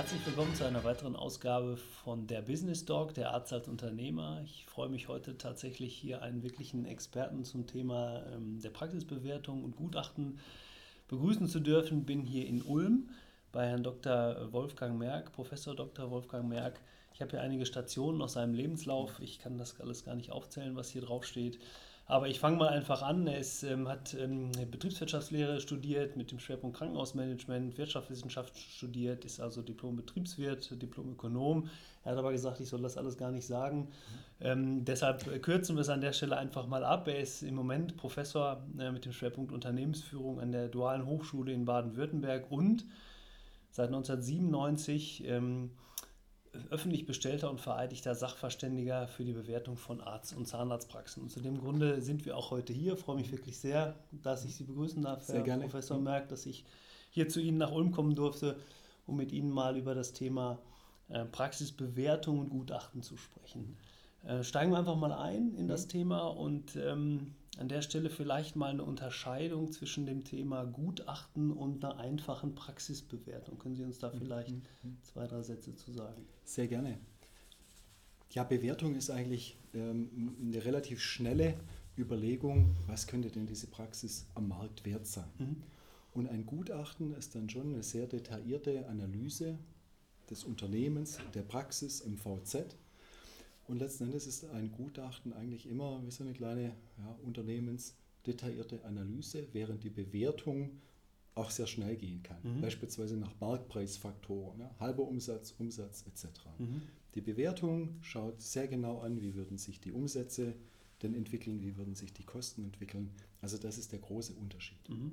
Herzlich willkommen zu einer weiteren Ausgabe von der Business Dog, der Arzt als Unternehmer. Ich freue mich heute tatsächlich hier einen wirklichen Experten zum Thema ähm, der Praxisbewertung und Gutachten begrüßen zu dürfen. Bin hier in Ulm bei Herrn Dr. Wolfgang Merck, Professor Dr. Wolfgang Merck. Ich habe hier einige Stationen aus seinem Lebenslauf. Ich kann das alles gar nicht aufzählen, was hier drauf steht. Aber ich fange mal einfach an. Er ist, ähm, hat ähm, Betriebswirtschaftslehre studiert mit dem Schwerpunkt Krankenhausmanagement, Wirtschaftswissenschaft studiert, ist also Diplom-Betriebswirt, Diplom-Ökonom. Er hat aber gesagt, ich soll das alles gar nicht sagen. Ähm, deshalb kürzen wir es an der Stelle einfach mal ab. Er ist im Moment Professor äh, mit dem Schwerpunkt Unternehmensführung an der Dualen Hochschule in Baden-Württemberg und seit 1997 ähm, öffentlich bestellter und vereidigter Sachverständiger für die Bewertung von Arzt- und Zahnarztpraxen. Und zu dem Grunde sind wir auch heute hier. Ich freue mich wirklich sehr, dass ich Sie begrüßen darf, sehr Herr gerne. Professor Merck, dass ich hier zu Ihnen nach Ulm kommen durfte, um mit Ihnen mal über das Thema äh, Praxisbewertung und Gutachten zu sprechen. Äh, steigen wir einfach mal ein in das Thema und ähm, an der Stelle vielleicht mal eine Unterscheidung zwischen dem Thema Gutachten und einer einfachen Praxisbewertung. Können Sie uns da vielleicht zwei, drei Sätze zu sagen? Sehr gerne. Ja, Bewertung ist eigentlich ähm, eine relativ schnelle Überlegung, was könnte denn diese Praxis am Markt wert sein. Mhm. Und ein Gutachten ist dann schon eine sehr detaillierte Analyse des Unternehmens, der Praxis im VZ. Und letzten Endes ist ein Gutachten eigentlich immer wie so eine kleine ja, unternehmensdetaillierte Analyse, während die Bewertung auch sehr schnell gehen kann. Mhm. Beispielsweise nach Marktpreisfaktoren, ja, halber Umsatz, Umsatz etc. Mhm. Die Bewertung schaut sehr genau an, wie würden sich die Umsätze denn entwickeln, wie würden sich die Kosten entwickeln. Also das ist der große Unterschied. Mhm.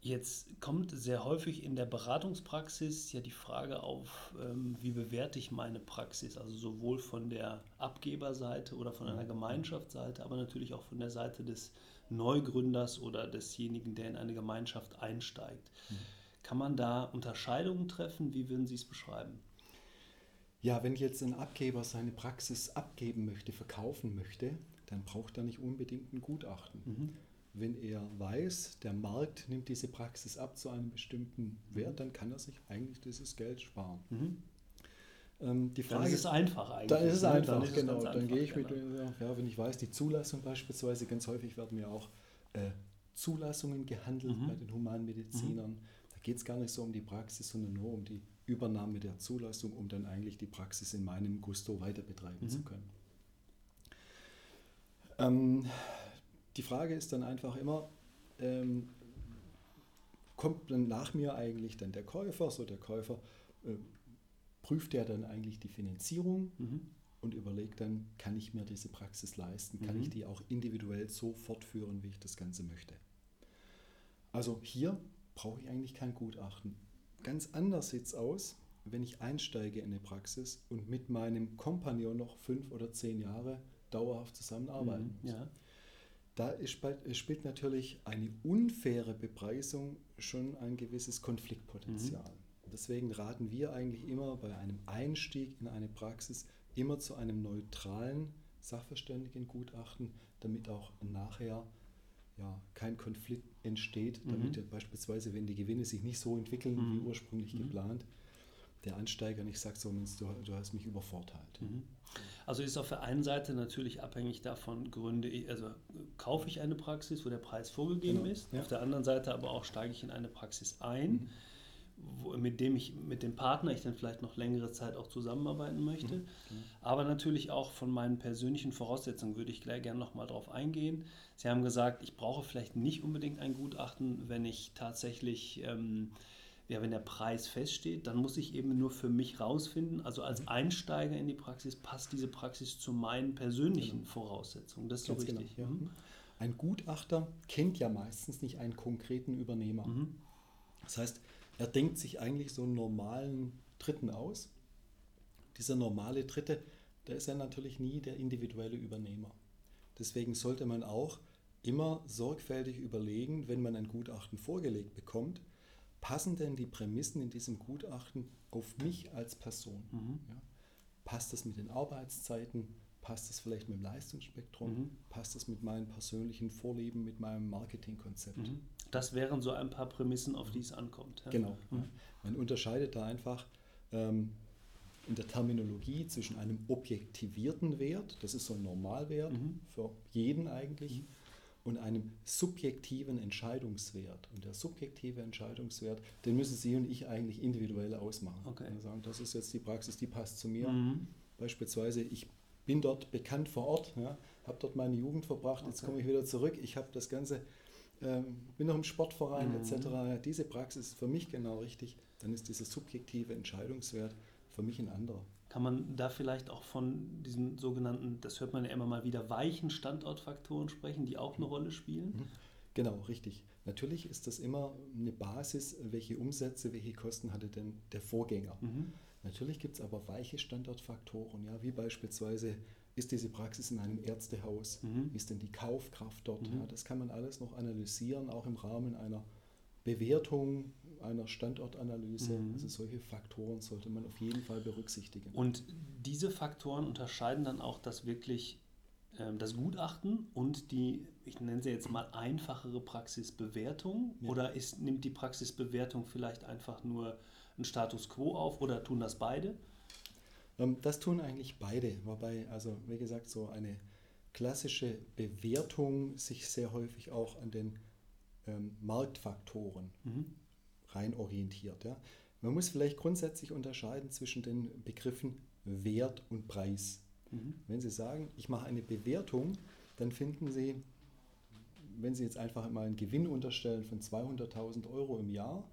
Jetzt kommt sehr häufig in der Beratungspraxis ja die Frage auf, ähm, wie bewerte ich meine Praxis, also sowohl von der Abgeberseite oder von einer Gemeinschaftsseite, aber natürlich auch von der Seite des Neugründers oder desjenigen, der in eine Gemeinschaft einsteigt. Kann man da Unterscheidungen treffen? Wie würden Sie es beschreiben? Ja, wenn jetzt ein Abgeber seine Praxis abgeben möchte, verkaufen möchte, dann braucht er nicht unbedingt ein Gutachten. Mhm. Wenn er weiß, der Markt nimmt diese Praxis ab zu einem bestimmten Wert, dann kann er sich eigentlich dieses Geld sparen. Mhm. Ähm, die Dann Frage ist es einfach eigentlich. Dann ist es ne? einfach, Dann ist es genau. dann einfach, gehe ich mit, genau. ja, wenn ich weiß, die Zulassung beispielsweise, ganz häufig werden ja auch äh, Zulassungen gehandelt Mhm. bei den Humanmedizinern. Da geht es gar nicht so um die Praxis, sondern nur um die Übernahme der Zulassung, um dann eigentlich die Praxis in meinem Gusto weiter betreiben Mhm. zu können. Ähm, die Frage ist dann einfach immer, ähm, kommt dann nach mir eigentlich dann der Käufer, so der Käufer äh, prüft er dann eigentlich die Finanzierung Mhm. und überlegt dann, kann ich mir diese Praxis leisten, kann Mhm. ich die auch individuell so fortführen, wie ich das Ganze möchte. Also hier brauche ich eigentlich kein Gutachten. Ganz anders sieht es aus, wenn ich einsteige in eine Praxis und mit meinem Kompagnon noch fünf oder zehn Jahre dauerhaft zusammenarbeiten Mhm. muss. Ja. Da ist, spielt natürlich eine unfaire Bepreisung schon ein gewisses Konfliktpotenzial. Deswegen raten wir eigentlich immer bei einem Einstieg in eine Praxis immer zu einem neutralen Sachverständigengutachten, damit auch nachher ja, kein Konflikt entsteht, Mhm. damit ja beispielsweise, wenn die Gewinne sich nicht so entwickeln wie Mhm. ursprünglich Mhm. geplant, der Ansteiger nicht sagt, so, Mensch, du, du hast mich übervorteilt. Mhm. Also ist auf der einen Seite natürlich abhängig davon, gründe ich, also kaufe ich eine Praxis, wo der Preis vorgegeben Genau, ist. ja. Auf der anderen Seite aber auch steige ich in eine Praxis ein, Mhm. wo, mit dem ich, mit dem Partner ich dann vielleicht noch längere Zeit auch zusammenarbeiten möchte. Mhm. Aber natürlich auch von meinen persönlichen Voraussetzungen würde ich gleich gerne nochmal drauf eingehen. Sie haben gesagt, ich brauche vielleicht nicht unbedingt ein Gutachten, wenn ich tatsächlich, ähm, ja, wenn der Preis feststeht, dann muss ich eben nur für mich rausfinden, also als. Einsteiger in die Praxis, passt diese Praxis zu meinen persönlichen Voraussetzungen. Das ist so Ganz richtig. genau, ja. Mhm. Ein Gutachter kennt ja meistens nicht einen konkreten Übernehmer. Mhm. Das heißt, er denkt sich eigentlich so einen normalen Dritten aus. Dieser normale Dritte, der ist ja natürlich nie der individuelle Übernehmer. Deswegen sollte man auch immer sorgfältig überlegen, wenn man ein Gutachten vorgelegt bekommt, passen denn die Prämissen in diesem Gutachten auf mich als Person? Mhm. Ja? Passt das mit den Arbeitszeiten? Passt es vielleicht mit dem Leistungsspektrum? Mhm. Passt es mit meinen persönlichen Vorlieben, mit meinem Marketingkonzept? Mhm. Das wären so ein paar Prämissen, auf die es ankommt. Ja? Genau. Mhm. Man unterscheidet da einfach ähm, in der Terminologie zwischen einem objektivierten Wert, das ist so ein Normalwert mhm. für jeden eigentlich, mhm. Und einem subjektiven Entscheidungswert. Und der subjektive Entscheidungswert, den müssen Sie und ich eigentlich individuell ausmachen. Okay. Wir sagen, das ist jetzt die Praxis, die passt zu mir. Mhm. Beispielsweise, ich bin dort bekannt vor Ort, ja, habe dort meine Jugend verbracht, okay. jetzt komme ich wieder zurück, ich habe das Ganze, ähm, bin noch im Sportverein mhm. etc. Diese Praxis ist für mich genau richtig, dann ist dieser subjektive Entscheidungswert für mich ein anderer. Kann man da vielleicht auch von diesen sogenannten, das hört man ja immer mal wieder, weichen Standortfaktoren sprechen, die auch eine mhm. Rolle spielen? Mhm. Genau, richtig. Natürlich ist das immer eine Basis, welche Umsätze, welche Kosten hatte denn der Vorgänger. Mhm. Natürlich gibt es aber weiche Standortfaktoren, ja, wie beispielsweise ist diese Praxis in einem Ärztehaus, mhm. ist denn die Kaufkraft dort? Mhm. Ja, das kann man alles noch analysieren, auch im Rahmen einer Bewertung, einer Standortanalyse. Mhm. Also solche Faktoren sollte man auf jeden Fall berücksichtigen. Und diese Faktoren unterscheiden dann auch das wirklich ähm, das Gutachten und die, ich nenne sie jetzt mal einfachere Praxisbewertung ja. oder ist, nimmt die Praxisbewertung vielleicht einfach nur einen Status quo auf oder tun das beide? Ähm, das tun eigentlich beide, wobei, also wie gesagt, so eine klassische Bewertung sich sehr häufig auch an den ähm, Marktfaktoren mhm. Rein orientiert. Ja. Man muss vielleicht grundsätzlich unterscheiden zwischen den Begriffen Wert und Preis. Mhm. Wenn Sie sagen, ich mache eine Bewertung, dann finden Sie, wenn Sie jetzt einfach mal einen Gewinn unterstellen von 200.000 Euro im Jahr,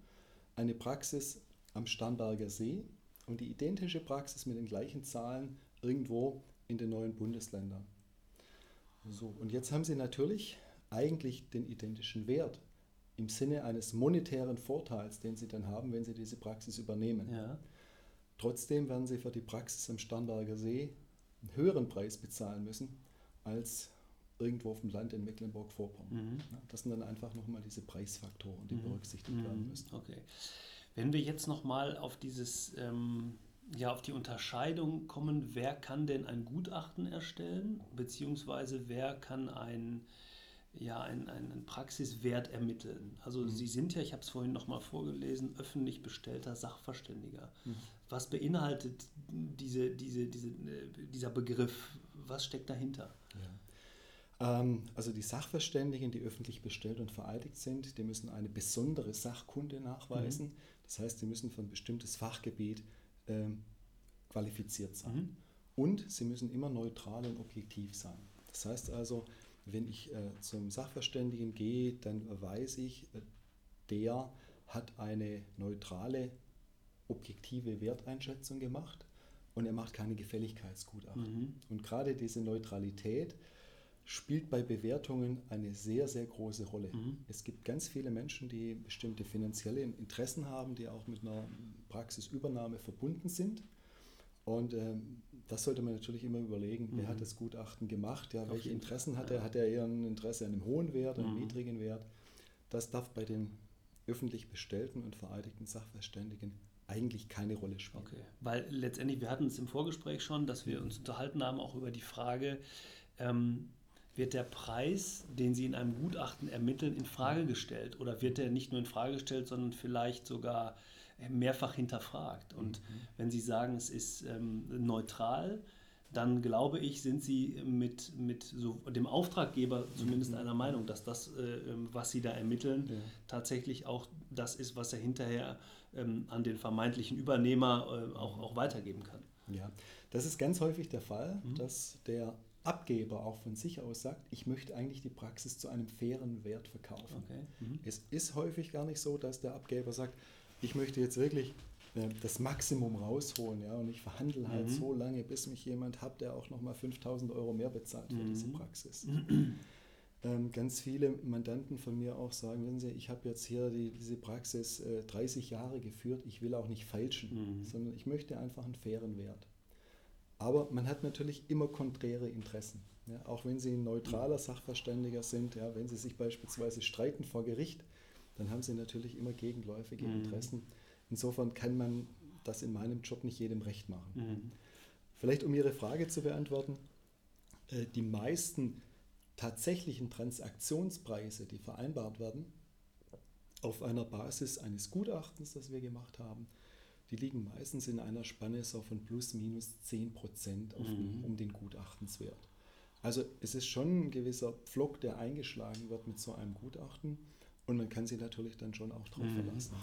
eine Praxis am Starnberger See und die identische Praxis mit den gleichen Zahlen irgendwo in den neuen Bundesländern. So, und jetzt haben Sie natürlich eigentlich den identischen Wert im Sinne eines monetären Vorteils, den Sie dann haben, wenn Sie diese Praxis übernehmen. Ja. Trotzdem werden Sie für die Praxis am Starnberger See einen höheren Preis bezahlen müssen als irgendwo auf dem Land in Mecklenburg-Vorpommern. Mhm. Das sind dann einfach nochmal diese Preisfaktoren, die mhm. berücksichtigt werden mhm. müssen. Okay. Wenn wir jetzt nochmal auf dieses, ähm, ja, auf die Unterscheidung kommen, wer kann denn ein Gutachten erstellen, beziehungsweise wer kann ein, ja, ein, ein Praxiswert ermitteln. Also mhm. Sie sind ja, ich habe es vorhin nochmal vorgelesen, öffentlich bestellter Sachverständiger. Mhm. Was beinhaltet diese, diese, diese, äh, dieser Begriff? Was steckt dahinter? Ja. Ähm, also die Sachverständigen, die öffentlich bestellt und vereidigt sind, die müssen eine besondere Sachkunde nachweisen. Mhm. Das heißt, sie müssen für ein bestimmtes Fachgebiet ähm, qualifiziert sein. Mhm. Und sie müssen immer neutral und objektiv sein. Das heißt also, wenn ich äh, zum Sachverständigen gehe, dann weiß ich, äh, der hat eine neutrale, objektive Werteinschätzung gemacht und er macht keine Gefälligkeitsgutachten. Mhm. Und gerade diese Neutralität spielt bei Bewertungen eine sehr, sehr große Rolle. Mhm. Es gibt ganz viele Menschen, die bestimmte finanzielle Interessen haben, die auch mit einer Praxisübernahme verbunden sind. Und ähm, das sollte man natürlich immer überlegen, mhm. wer hat mhm. das Gutachten gemacht, ja, welche Interessen hat er, hat er eher ein Interesse an einem hohen Wert, einem mhm. niedrigen Wert. Das darf bei den öffentlich bestellten und vereidigten Sachverständigen eigentlich keine Rolle spielen. Okay, weil letztendlich, wir hatten es im Vorgespräch schon, dass wir uns unterhalten haben, auch über die Frage, ähm, wird der Preis, den Sie in einem Gutachten ermitteln, in Frage gestellt? Oder wird der nicht nur in Frage gestellt, sondern vielleicht sogar mehrfach hinterfragt? Und mhm. wenn Sie sagen, es ist ähm, neutral, dann glaube ich, sind Sie mit, mit so dem Auftraggeber zumindest mhm. einer Meinung, dass das, äh, ähm, was Sie da ermitteln, ja. tatsächlich auch das ist, was er hinterher ähm, an den vermeintlichen Übernehmer äh, auch, auch weitergeben kann. Ja, das ist ganz häufig der Fall, mhm. dass der Abgeber auch von sich aus sagt, ich möchte eigentlich die Praxis zu einem fairen Wert verkaufen. Okay. Mhm. Es ist häufig gar nicht so, dass der Abgeber sagt, ich möchte jetzt wirklich äh, das Maximum rausholen ja, und ich verhandle halt mhm. so lange, bis mich jemand hat, der auch nochmal 5000 Euro mehr bezahlt für mhm. diese Praxis. Ähm, ganz viele Mandanten von mir auch sagen, wenn Sie, ich habe jetzt hier die, diese Praxis äh, 30 Jahre geführt, ich will auch nicht falschen, mhm. sondern ich möchte einfach einen fairen Wert. Aber man hat natürlich immer konträre Interessen. Ja, auch wenn Sie ein neutraler Sachverständiger sind, ja, wenn Sie sich beispielsweise streiten vor Gericht, dann haben Sie natürlich immer gegenläufige mhm. Interessen. Insofern kann man das in meinem Job nicht jedem recht machen. Mhm. Vielleicht um Ihre Frage zu beantworten, äh, die meisten tatsächlichen Transaktionspreise, die vereinbart werden, auf einer Basis eines Gutachtens, das wir gemacht haben, die liegen meistens in einer Spanne so von plus minus 10 Prozent mhm. um den Gutachtenswert. Also es ist schon ein gewisser Pflock, der eingeschlagen wird mit so einem Gutachten und man kann sich natürlich dann schon auch darauf mhm. verlassen.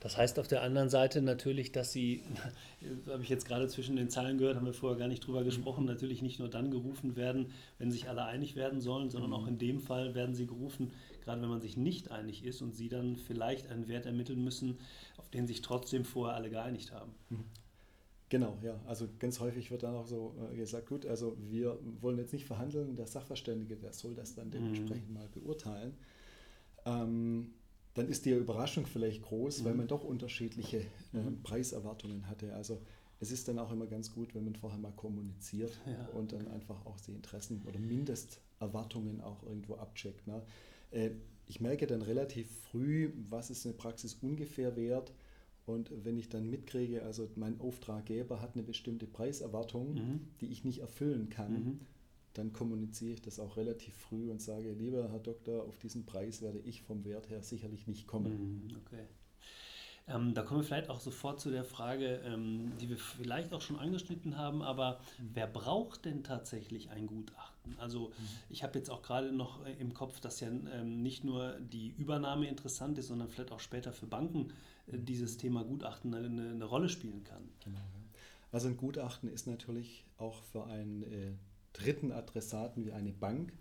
Das heißt auf der anderen Seite natürlich, dass Sie, habe ich jetzt gerade zwischen den Zeilen gehört, haben wir vorher gar nicht drüber gesprochen, natürlich nicht nur dann gerufen werden, wenn sich alle einig werden sollen, sondern auch in dem Fall werden sie gerufen, gerade wenn man sich nicht einig ist und Sie dann vielleicht einen Wert ermitteln müssen, auf den sich trotzdem vorher alle geeinigt haben. Mhm. Genau, ja. Also ganz häufig wird dann auch so äh, gesagt, gut, also wir wollen jetzt nicht verhandeln, der Sachverständige, der soll das dann mhm. dementsprechend mhm. mal beurteilen. Ähm, dann ist die Überraschung vielleicht groß, mhm. weil man doch unterschiedliche äh. Preiserwartungen hatte. Also es ist dann auch immer ganz gut, wenn man vorher mal kommuniziert ja. und dann einfach auch die Interessen oder Mindesterwartungen auch irgendwo abcheckt. Ne? Äh, ich merke dann relativ früh, was ist eine Praxis ungefähr wert. Und wenn ich dann mitkriege, also mein Auftraggeber hat eine bestimmte Preiserwartung, mhm. die ich nicht erfüllen kann, mhm dann kommuniziere ich das auch relativ früh und sage, lieber Herr Doktor, auf diesen Preis werde ich vom Wert her sicherlich nicht kommen. Mhm, okay. Ähm, da kommen wir vielleicht auch sofort zu der Frage, ähm, die wir vielleicht auch schon angeschnitten haben, aber mhm. wer braucht denn tatsächlich ein Gutachten? Also mhm. ich habe jetzt auch gerade noch äh, im Kopf, dass ja ähm, nicht nur die Übernahme interessant ist, sondern vielleicht auch später für Banken äh, dieses Thema Gutachten eine, eine Rolle spielen kann. Genau. Also ein Gutachten ist natürlich auch für ein äh, dritten Adressaten wie eine Bank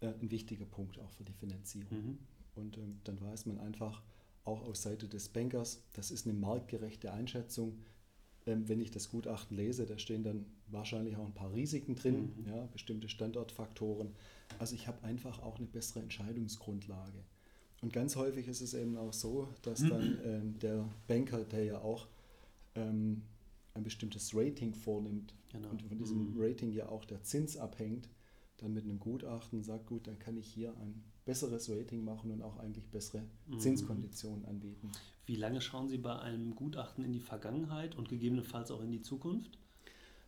äh, ein wichtiger Punkt auch für die Finanzierung. Mhm. Und ähm, dann weiß man einfach auch aus Seite des Bankers, das ist eine marktgerechte Einschätzung. Ähm, wenn ich das Gutachten lese, da stehen dann wahrscheinlich auch ein paar Risiken drin, mhm. ja, bestimmte Standortfaktoren. Also ich habe einfach auch eine bessere Entscheidungsgrundlage. Und ganz häufig ist es eben auch so, dass mhm. dann ähm, der Banker, der ja auch ähm, ein bestimmtes Rating vornimmt genau. und von diesem mhm. Rating ja auch der Zins abhängt, dann mit einem Gutachten sagt, gut, dann kann ich hier ein besseres Rating machen und auch eigentlich bessere mhm. Zinskonditionen anbieten. Wie lange schauen Sie bei einem Gutachten in die Vergangenheit und gegebenenfalls auch in die Zukunft?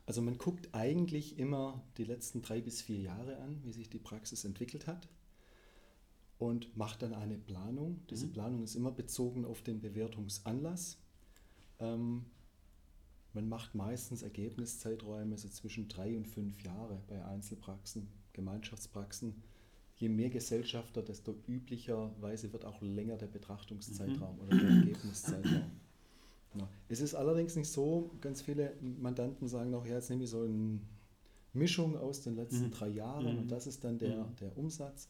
Also man guckt eigentlich immer die letzten drei bis vier Jahre an, wie sich die Praxis entwickelt hat und macht dann eine Planung. Diese mhm. Planung ist immer bezogen auf den Bewertungsanlass. Ähm, man macht meistens Ergebniszeiträume so zwischen drei und fünf Jahre bei Einzelpraxen, Gemeinschaftspraxen. Je mehr Gesellschafter, desto üblicherweise wird auch länger der Betrachtungszeitraum mhm. oder der Ergebniszeitraum. Ja. Es ist allerdings nicht so, ganz viele Mandanten sagen auch, ja, jetzt nehme ich so eine Mischung aus den letzten mhm. drei Jahren mhm. und das ist dann der, mhm. der Umsatz.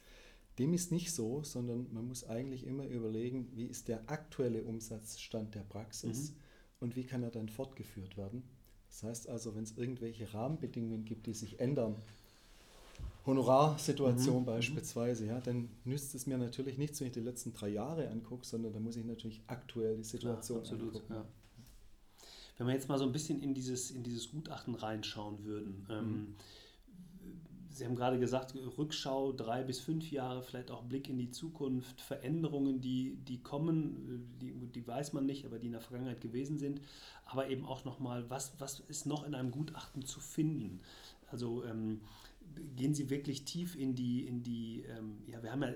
Dem ist nicht so, sondern man muss eigentlich immer überlegen, wie ist der aktuelle Umsatzstand der Praxis. Mhm und wie kann er dann fortgeführt werden. Das heißt also, wenn es irgendwelche Rahmenbedingungen gibt, die sich ändern, Honorarsituation mhm. beispielsweise, ja, dann nützt es mir natürlich nichts, wenn ich die letzten drei Jahre angucke, sondern da muss ich natürlich aktuell die Situation Klar, absolut, angucken. Ja. Wenn wir jetzt mal so ein bisschen in dieses, in dieses Gutachten reinschauen würden, ähm, mhm. Sie haben gerade gesagt, Rückschau drei bis fünf Jahre, vielleicht auch Blick in die Zukunft, Veränderungen, die, die kommen, die, die weiß man nicht, aber die in der Vergangenheit gewesen sind. Aber eben auch nochmal, was, was ist noch in einem Gutachten zu finden? Also ähm, gehen Sie wirklich tief in die, in die ähm, ja, wir haben ja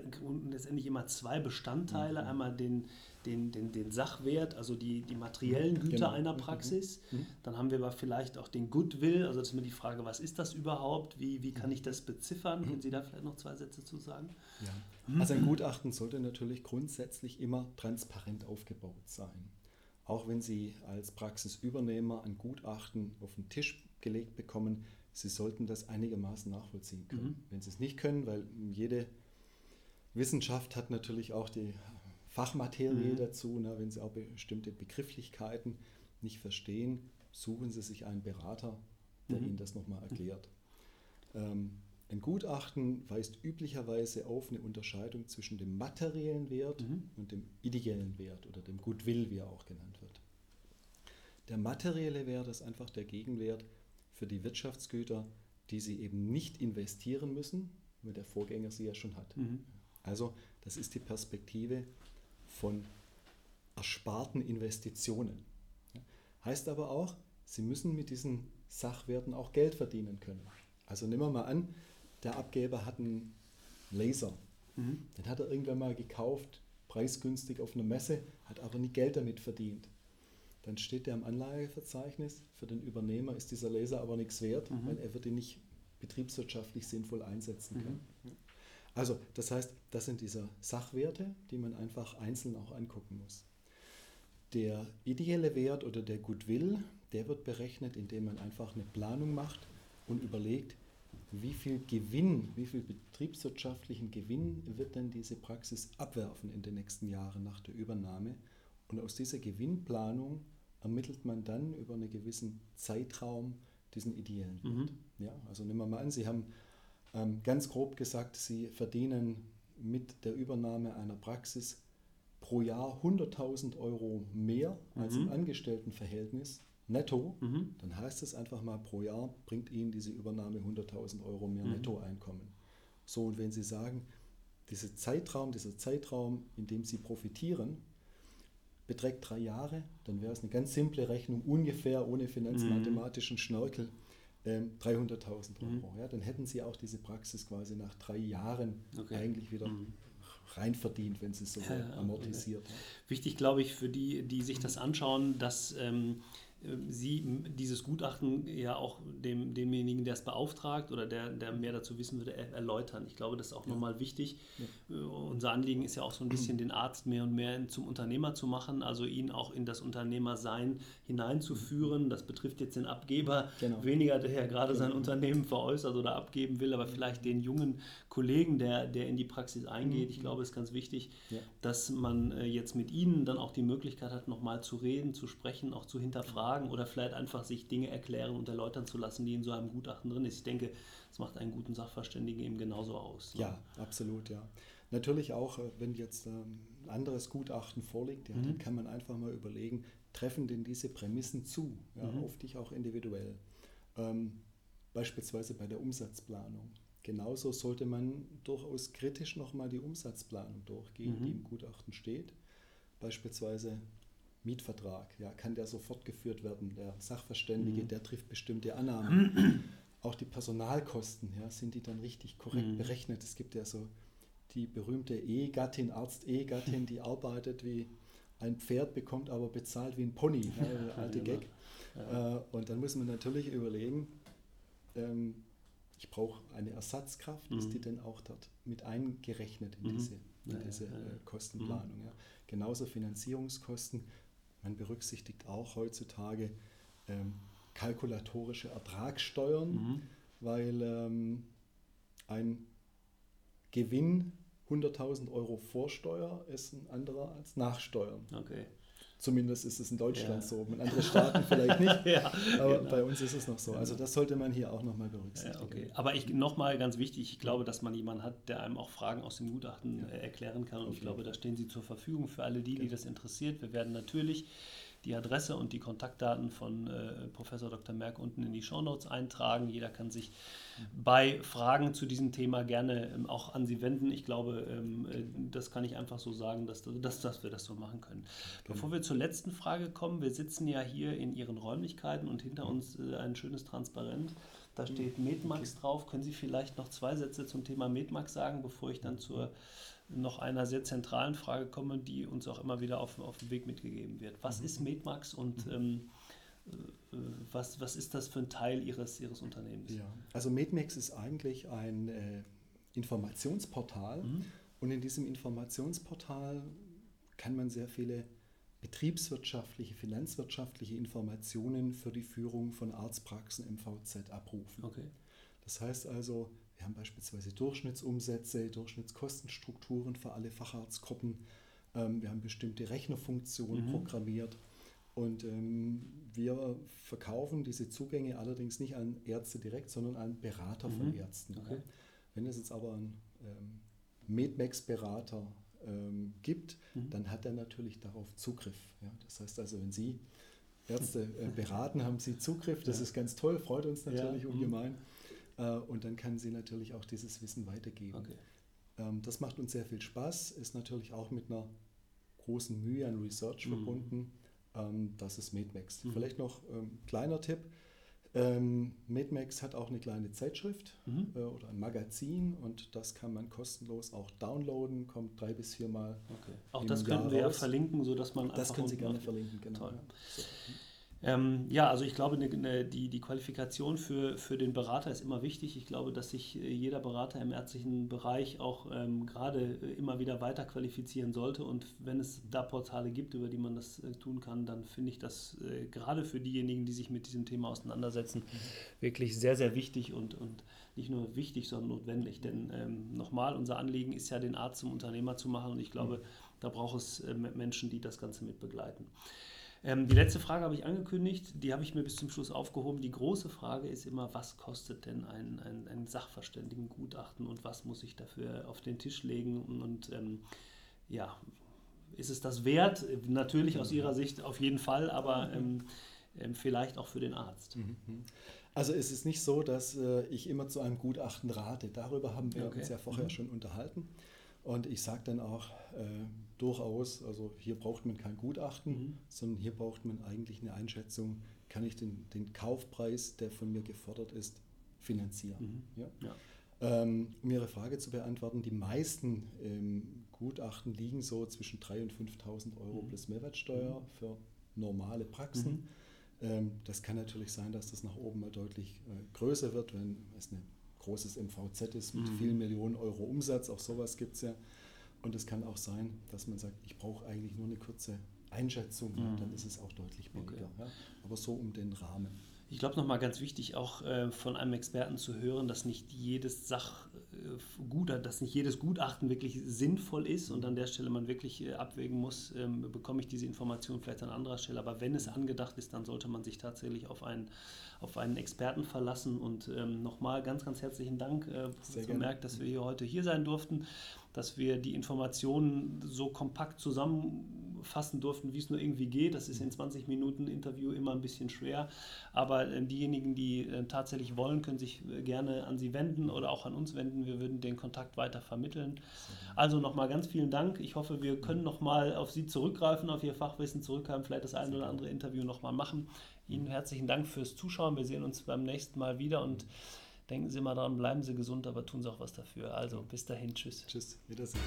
letztendlich immer zwei Bestandteile, mhm. einmal den, den, den, den Sachwert, also die, die materiellen Güter genau. einer mhm. Praxis. Mhm. Dann haben wir aber vielleicht auch den Goodwill, also das ist mir die Frage, was ist das überhaupt, wie, wie kann ich das beziffern? Mhm. Können Sie da vielleicht noch zwei Sätze zu sagen? Ja. Also ein Gutachten sollte natürlich grundsätzlich immer transparent aufgebaut sein. Auch wenn Sie als Praxisübernehmer ein Gutachten auf den Tisch gelegt bekommen, Sie sollten das einigermaßen nachvollziehen können. Mhm. Wenn Sie es nicht können, weil jede Wissenschaft hat natürlich auch die Fachmaterie mhm. dazu. Ne? Wenn Sie auch bestimmte Begrifflichkeiten nicht verstehen, suchen Sie sich einen Berater, der mhm. Ihnen das nochmal erklärt. Ähm, ein Gutachten weist üblicherweise auf eine Unterscheidung zwischen dem materiellen Wert mhm. und dem ideellen Wert oder dem Goodwill, wie er auch genannt wird. Der materielle Wert ist einfach der Gegenwert für die Wirtschaftsgüter, die Sie eben nicht investieren müssen, weil der Vorgänger sie ja schon hat. Mhm. Also das ist die Perspektive von ersparten Investitionen. Heißt aber auch, Sie müssen mit diesen Sachwerten auch Geld verdienen können. Also nehmen wir mal an, der Abgeber hat einen Laser. Mhm. Den hat er irgendwann mal gekauft, preisgünstig auf einer Messe, hat aber nie Geld damit verdient. Dann steht der im Anlageverzeichnis. Für den Übernehmer ist dieser Laser aber nichts wert, mhm. weil er wird ihn nicht betriebswirtschaftlich sinnvoll einsetzen kann. Mhm. Also das heißt, das sind diese Sachwerte, die man einfach einzeln auch angucken muss. Der ideelle Wert oder der Goodwill, der wird berechnet, indem man einfach eine Planung macht und überlegt, wie viel Gewinn, wie viel betriebswirtschaftlichen Gewinn wird denn diese Praxis abwerfen in den nächsten Jahren nach der Übernahme. Und aus dieser Gewinnplanung ermittelt man dann über einen gewissen Zeitraum diesen ideellen Wert. Mhm. Ja, also nehmen wir mal an, Sie haben ähm, ganz grob gesagt, Sie verdienen mit der Übernahme einer Praxis pro Jahr 100.000 Euro mehr als mhm. im Angestelltenverhältnis netto, mhm. dann heißt es einfach mal pro Jahr bringt Ihnen diese Übernahme 100.000 Euro mehr mhm. Nettoeinkommen. So, und wenn Sie sagen, dieser Zeitraum, dieser Zeitraum, in dem Sie profitieren, beträgt drei Jahre, dann wäre es eine ganz simple Rechnung, ungefähr ohne finanzmathematischen Schnörkel, ähm, 300.000 Euro. Mhm. Ja, dann hätten Sie auch diese Praxis quasi nach drei Jahren okay. eigentlich wieder mhm rein verdient, wenn sie so ja, amortisiert. Okay. Wichtig, glaube ich, für die, die sich das anschauen, dass ähm, Sie dieses Gutachten ja auch dem, demjenigen, der es beauftragt oder der, der mehr dazu wissen würde, erläutern. Ich glaube, das ist auch ja. nochmal wichtig. Ja. Äh, unser Anliegen ist ja auch so ein bisschen den Arzt mehr und mehr zum Unternehmer zu machen, also ihn auch in das Unternehmersein hineinzuführen. Das betrifft jetzt den Abgeber genau. weniger, der ja gerade genau. sein Unternehmen veräußert oder abgeben will, aber vielleicht den jungen Kollegen, der, der in die Praxis eingeht. Ich mhm. glaube, es ist ganz wichtig, ja. dass man äh, jetzt mit Ihnen dann auch die Möglichkeit hat, nochmal zu reden, zu sprechen, auch zu hinterfragen fragen oder vielleicht einfach sich Dinge erklären und erläutern zu lassen, die in so einem Gutachten drin ist. Ich denke, das macht einen guten Sachverständigen eben genauso aus. Ne? Ja, absolut, ja. Natürlich auch, äh, wenn jetzt ähm, ein anderes Gutachten vorliegt, ja, mhm. dann kann man einfach mal überlegen, treffen denn diese Prämissen zu, ja, mhm. auf dich auch individuell. Ähm, beispielsweise bei der Umsatzplanung. Genauso sollte man durchaus kritisch nochmal die Umsatzplanung durchgehen, mhm. die im Gutachten steht. Beispielsweise Mietvertrag, ja, kann der so fortgeführt werden? Der Sachverständige, mhm. der trifft bestimmte Annahmen. Auch die Personalkosten, ja, sind die dann richtig korrekt mhm. berechnet? Es gibt ja so die berühmte Ehegattin, Arzt-Ehegattin, die arbeitet wie ein Pferd, bekommt aber bezahlt wie ein Pony, ja, der alte genau. Gag. Ja. Äh, und dann muss man natürlich überlegen, ähm, ich brauche eine Ersatzkraft, mhm. ist die denn auch dort mit eingerechnet in mhm. diese, in diese äh, Kostenplanung? Ja. Genauso Finanzierungskosten man berücksichtigt auch heutzutage ähm, kalkulatorische Ertragssteuern, mhm. weil ähm, ein Gewinn 100.000 Euro Vorsteuer ist ein anderer als Nachsteuern. Okay. Zumindest ist es in Deutschland ja. so. In anderen Staaten vielleicht nicht. ja, aber genau. bei uns ist es noch so. Also das sollte man hier auch nochmal berücksichtigen. Ja, okay. Aber ich nochmal ganz wichtig, ich glaube, dass man jemanden hat, der einem auch Fragen aus dem Gutachten äh, erklären kann. Und okay. ich glaube, da stehen Sie zur Verfügung für alle die, die das interessiert. Wir werden natürlich die Adresse und die Kontaktdaten von äh, Professor Dr. Merck unten in die Shownotes eintragen. Jeder kann sich bei Fragen zu diesem Thema gerne ähm, auch an Sie wenden. Ich glaube, ähm, äh, das kann ich einfach so sagen, dass, dass, dass wir das so machen können. Bevor wir zur letzten Frage kommen, wir sitzen ja hier in Ihren Räumlichkeiten und hinter uns äh, ein schönes Transparent. Da steht Medmax drauf. Können Sie vielleicht noch zwei Sätze zum Thema Medmax sagen, bevor ich dann zur noch einer sehr zentralen Frage komme, die uns auch immer wieder auf, auf den Weg mitgegeben wird. Was mhm. ist Medmax und mhm. ähm, äh, was, was ist das für ein Teil Ihres, Ihres Unternehmens? Ja. Also Medmax ist eigentlich ein äh, Informationsportal mhm. und in diesem Informationsportal kann man sehr viele betriebswirtschaftliche, finanzwirtschaftliche Informationen für die Führung von Arztpraxen MVZ abrufen. Okay. Das heißt also, wir haben beispielsweise Durchschnittsumsätze, Durchschnittskostenstrukturen für alle Facharztgruppen. Ähm, wir haben bestimmte Rechnerfunktionen mhm. programmiert. Und ähm, wir verkaufen diese Zugänge allerdings nicht an Ärzte direkt, sondern an Berater mhm. von Ärzten. Okay. Wenn es jetzt aber einen ähm, Medmax-Berater ähm, gibt, mhm. dann hat er natürlich darauf Zugriff. Ja? Das heißt also, wenn Sie Ärzte äh, beraten, haben Sie Zugriff. Das ja. ist ganz toll, freut uns natürlich ja. Mhm. ungemein. Äh, und dann kann sie natürlich auch dieses Wissen weitergeben. Okay. Ähm, das macht uns sehr viel Spaß, ist natürlich auch mit einer großen Mühe an Research mhm. verbunden, ähm, dass es mitwächst. Mhm. Vielleicht noch ein ähm, kleiner Tipp. Ähm, Medmax hat auch eine kleine Zeitschrift mhm. äh, oder ein Magazin und das kann man kostenlos auch downloaden, kommt drei bis viermal. Okay. Auch das könnten Jahr wir ja verlinken, sodass man Das können Sie gerne verlinken, genau. Toll. Ja. So. Ähm, ja, also ich glaube, ne, ne, die, die Qualifikation für, für den Berater ist immer wichtig. Ich glaube, dass sich äh, jeder Berater im ärztlichen Bereich auch ähm, gerade äh, immer wieder weiter qualifizieren sollte. Und wenn es da Portale gibt, über die man das äh, tun kann, dann finde ich das äh, gerade für diejenigen, die sich mit diesem Thema auseinandersetzen, mhm. wirklich sehr, sehr wichtig und, und nicht nur wichtig, sondern notwendig. Denn ähm, nochmal, unser Anliegen ist ja, den Arzt zum Unternehmer zu machen. Und ich glaube, mhm. da braucht es äh, Menschen, die das Ganze mit begleiten. Ähm, die letzte Frage habe ich angekündigt, die habe ich mir bis zum Schluss aufgehoben. Die große Frage ist immer, was kostet denn ein, ein, ein Sachverständigengutachten und was muss ich dafür auf den Tisch legen? Und, und ähm, ja, ist es das wert? Natürlich aus Ihrer Sicht auf jeden Fall, aber ähm, ähm vielleicht auch für den Arzt. Mhm, mhm. Also es ist nicht so, dass äh, ich immer zu einem Gutachten rate. Darüber haben wir okay. uns ja vorher mhm. schon unterhalten. Und ich sage dann auch äh, durchaus, also hier braucht man kein Gutachten, mhm. sondern hier braucht man eigentlich eine Einschätzung, kann ich den, den Kaufpreis, der von mir gefordert ist, finanzieren. Mhm. Ja? ja. Ähm, um Ihre Frage zu beantworten, die meisten ähm, Gutachten liegen so zwischen 3.000 und 5.000 Euro mhm. plus Mehrwertsteuer mhm. für normale Praxen. Mhm. Ähm, das kann natürlich sein, dass das nach oben mal deutlich äh, größer wird, wenn es ein großes MVZ ist mit mhm. vielen Millionen Euro Umsatz. Auch sowas gibt es ja. Und es kann auch sein, dass man sagt, ich brauche eigentlich nur eine kurze Einschätzung, mhm. dann ist es auch deutlich billiger. Okay. Ja? Aber so um den Rahmen. Ich glaube nochmal ganz wichtig, auch äh, von einem Experten zu hören, dass nicht jedes Sachgutachten, äh, dass nicht jedes Gutachten wirklich sinnvoll ist und an der Stelle man wirklich äh, abwägen muss, ähm, bekomme ich diese Information vielleicht an anderer Stelle. Aber wenn es angedacht ist, dann sollte man sich tatsächlich auf einen, auf einen Experten verlassen. Und ähm, nochmal ganz, ganz herzlichen Dank, äh, Professor Merck, dass wir hier heute hier sein durften, dass wir die Informationen so kompakt zusammen fassen durften, wie es nur irgendwie geht. Das ist in 20 Minuten Interview immer ein bisschen schwer. Aber äh, diejenigen, die äh, tatsächlich wollen, können sich äh, gerne an Sie wenden oder auch an uns wenden. Wir würden den Kontakt weiter vermitteln. Also nochmal ganz vielen Dank. Ich hoffe, wir können nochmal auf Sie zurückgreifen, auf Ihr Fachwissen zurückgreifen, vielleicht das eine oder andere Interview nochmal machen. Ihnen herzlichen Dank fürs Zuschauen. Wir sehen uns beim nächsten Mal wieder und denken Sie mal daran, bleiben Sie gesund, aber tun Sie auch was dafür. Also bis dahin, tschüss. Tschüss, Wiedersehen.